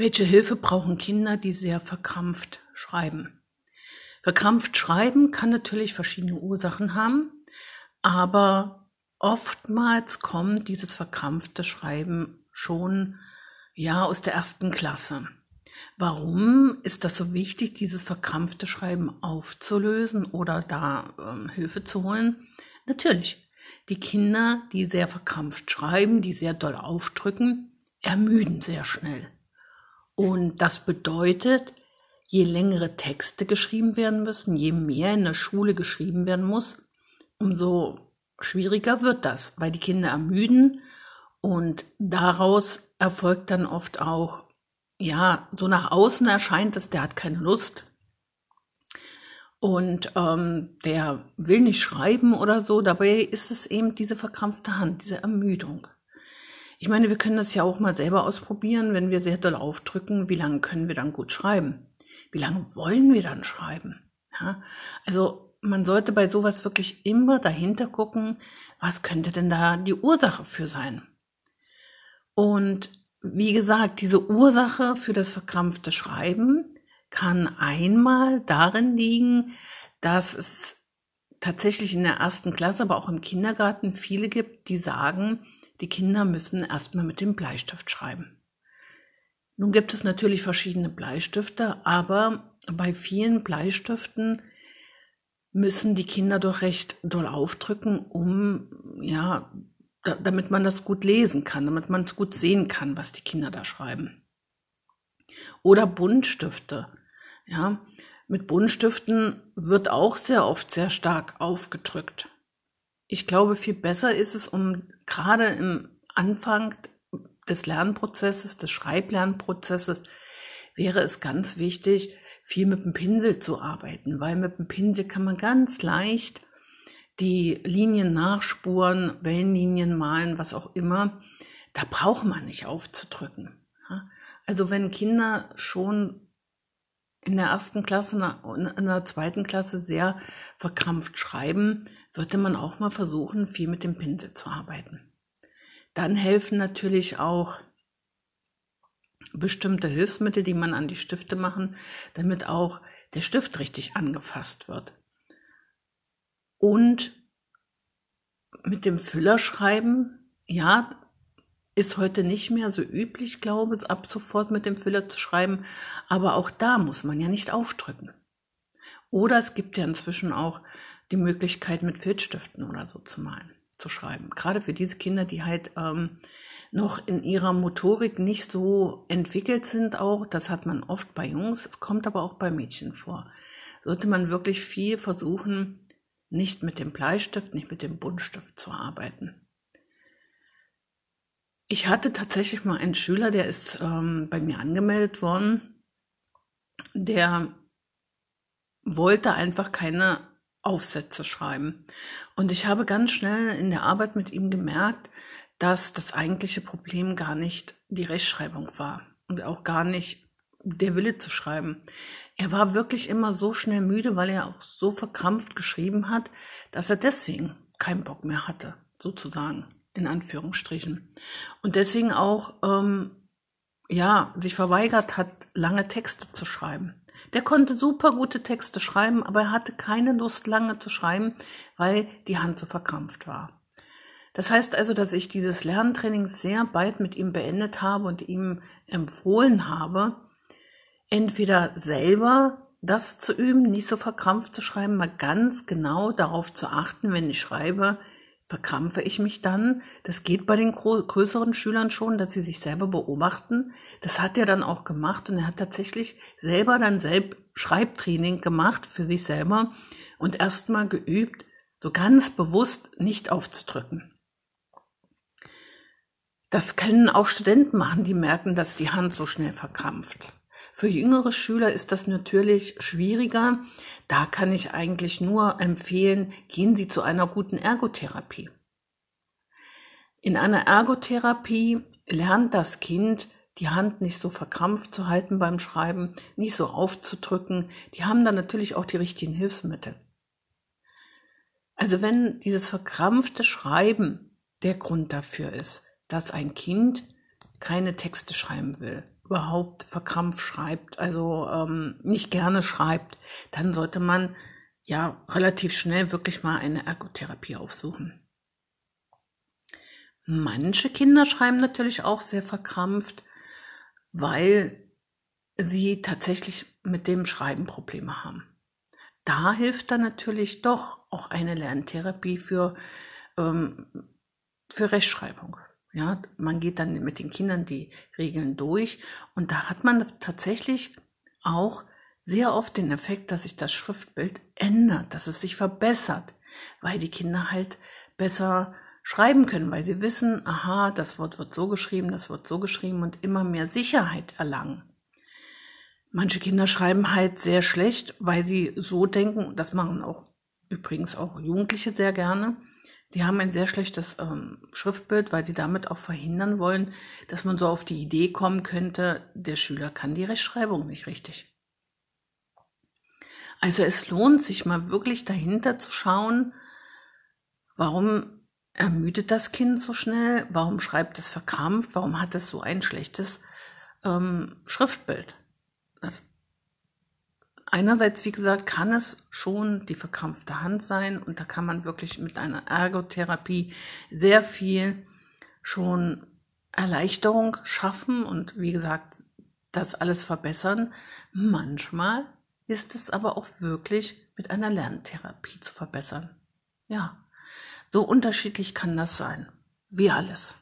Welche Hilfe brauchen Kinder, die sehr verkrampft schreiben? Verkrampft schreiben kann natürlich verschiedene Ursachen haben, aber oftmals kommt dieses verkrampfte Schreiben schon ja aus der ersten Klasse. Warum ist das so wichtig, dieses verkrampfte Schreiben aufzulösen oder da ähm, Hilfe zu holen? Natürlich, die Kinder, die sehr verkrampft schreiben, die sehr doll aufdrücken, ermüden sehr schnell. Und das bedeutet, je längere Texte geschrieben werden müssen, je mehr in der Schule geschrieben werden muss, umso schwieriger wird das, weil die Kinder ermüden und daraus erfolgt dann oft auch, ja, so nach außen erscheint es, der hat keine Lust und ähm, der will nicht schreiben oder so. Dabei ist es eben diese verkrampfte Hand, diese Ermüdung. Ich meine, wir können das ja auch mal selber ausprobieren, wenn wir sehr doll aufdrücken, wie lange können wir dann gut schreiben? Wie lange wollen wir dann schreiben? Ja, also man sollte bei sowas wirklich immer dahinter gucken, was könnte denn da die Ursache für sein? Und wie gesagt, diese Ursache für das verkrampfte Schreiben kann einmal darin liegen, dass es tatsächlich in der ersten Klasse, aber auch im Kindergarten viele gibt, die sagen, die Kinder müssen erstmal mit dem Bleistift schreiben. Nun gibt es natürlich verschiedene Bleistifte, aber bei vielen Bleistiften müssen die Kinder doch recht doll aufdrücken, um, ja, damit man das gut lesen kann, damit man es gut sehen kann, was die Kinder da schreiben. Oder Buntstifte. Ja, mit Buntstiften wird auch sehr oft sehr stark aufgedrückt. Ich glaube, viel besser ist es, um gerade im Anfang des Lernprozesses, des Schreiblernprozesses, wäre es ganz wichtig, viel mit dem Pinsel zu arbeiten, weil mit dem Pinsel kann man ganz leicht die Linien nachspuren, Wellenlinien malen, was auch immer. Da braucht man nicht aufzudrücken. Also wenn Kinder schon in der ersten Klasse, in der zweiten Klasse sehr verkrampft schreiben, sollte man auch mal versuchen, viel mit dem Pinsel zu arbeiten. Dann helfen natürlich auch bestimmte Hilfsmittel, die man an die Stifte machen, damit auch der Stift richtig angefasst wird. Und mit dem Füller schreiben, ja, ist heute nicht mehr so üblich, glaube ich, ab sofort mit dem Füller zu schreiben, aber auch da muss man ja nicht aufdrücken. Oder es gibt ja inzwischen auch die Möglichkeit, mit Filzstiften oder so zu malen, zu schreiben. Gerade für diese Kinder, die halt ähm, noch in ihrer Motorik nicht so entwickelt sind auch, das hat man oft bei Jungs, es kommt aber auch bei Mädchen vor, sollte man wirklich viel versuchen, nicht mit dem Bleistift, nicht mit dem Buntstift zu arbeiten. Ich hatte tatsächlich mal einen Schüler, der ist ähm, bei mir angemeldet worden, der wollte einfach keine Aufsätze schreiben. Und ich habe ganz schnell in der Arbeit mit ihm gemerkt, dass das eigentliche Problem gar nicht die Rechtschreibung war und auch gar nicht der Wille zu schreiben. Er war wirklich immer so schnell müde, weil er auch so verkrampft geschrieben hat, dass er deswegen keinen Bock mehr hatte, sozusagen, in Anführungsstrichen. Und deswegen auch, ähm, ja, sich verweigert hat, lange Texte zu schreiben. Der konnte super gute Texte schreiben, aber er hatte keine Lust, lange zu schreiben, weil die Hand so verkrampft war. Das heißt also, dass ich dieses Lerntraining sehr bald mit ihm beendet habe und ihm empfohlen habe, entweder selber das zu üben, nicht so verkrampft zu schreiben, mal ganz genau darauf zu achten, wenn ich schreibe, verkrampfe ich mich dann. Das geht bei den größeren Schülern schon, dass sie sich selber beobachten. Das hat er dann auch gemacht und er hat tatsächlich selber dann selbst Schreibtraining gemacht für sich selber und erstmal geübt, so ganz bewusst nicht aufzudrücken. Das können auch Studenten machen, die merken, dass die Hand so schnell verkrampft. Für jüngere Schüler ist das natürlich schwieriger. Da kann ich eigentlich nur empfehlen, gehen Sie zu einer guten Ergotherapie. In einer Ergotherapie lernt das Kind, die Hand nicht so verkrampft zu halten beim Schreiben, nicht so aufzudrücken. Die haben dann natürlich auch die richtigen Hilfsmittel. Also wenn dieses verkrampfte Schreiben der Grund dafür ist, dass ein Kind keine Texte schreiben will, überhaupt verkrampft schreibt, also ähm, nicht gerne schreibt, dann sollte man ja relativ schnell wirklich mal eine Ergotherapie aufsuchen. Manche Kinder schreiben natürlich auch sehr verkrampft, weil sie tatsächlich mit dem Schreiben Probleme haben. Da hilft dann natürlich doch auch eine Lerntherapie für, ähm, für Rechtschreibung. Ja, man geht dann mit den Kindern die Regeln durch und da hat man tatsächlich auch sehr oft den Effekt, dass sich das Schriftbild ändert, dass es sich verbessert, weil die Kinder halt besser schreiben können, weil sie wissen, aha, das Wort wird so geschrieben, das wird so geschrieben und immer mehr Sicherheit erlangen. Manche Kinder schreiben halt sehr schlecht, weil sie so denken, das machen auch übrigens auch Jugendliche sehr gerne. Die haben ein sehr schlechtes ähm, Schriftbild, weil sie damit auch verhindern wollen, dass man so auf die Idee kommen könnte, der Schüler kann die Rechtschreibung nicht richtig. Also es lohnt sich mal wirklich dahinter zu schauen, warum ermüdet das Kind so schnell, warum schreibt es verkrampft, warum hat es so ein schlechtes ähm, Schriftbild. Das einerseits, wie gesagt, kann es schon die verkrampfte Hand sein und da kann man wirklich mit einer Ergotherapie sehr viel schon Erleichterung schaffen und wie gesagt, das alles verbessern. Manchmal ist es aber auch wirklich mit einer Lerntherapie zu verbessern. Ja, so unterschiedlich kann das sein. Wie alles.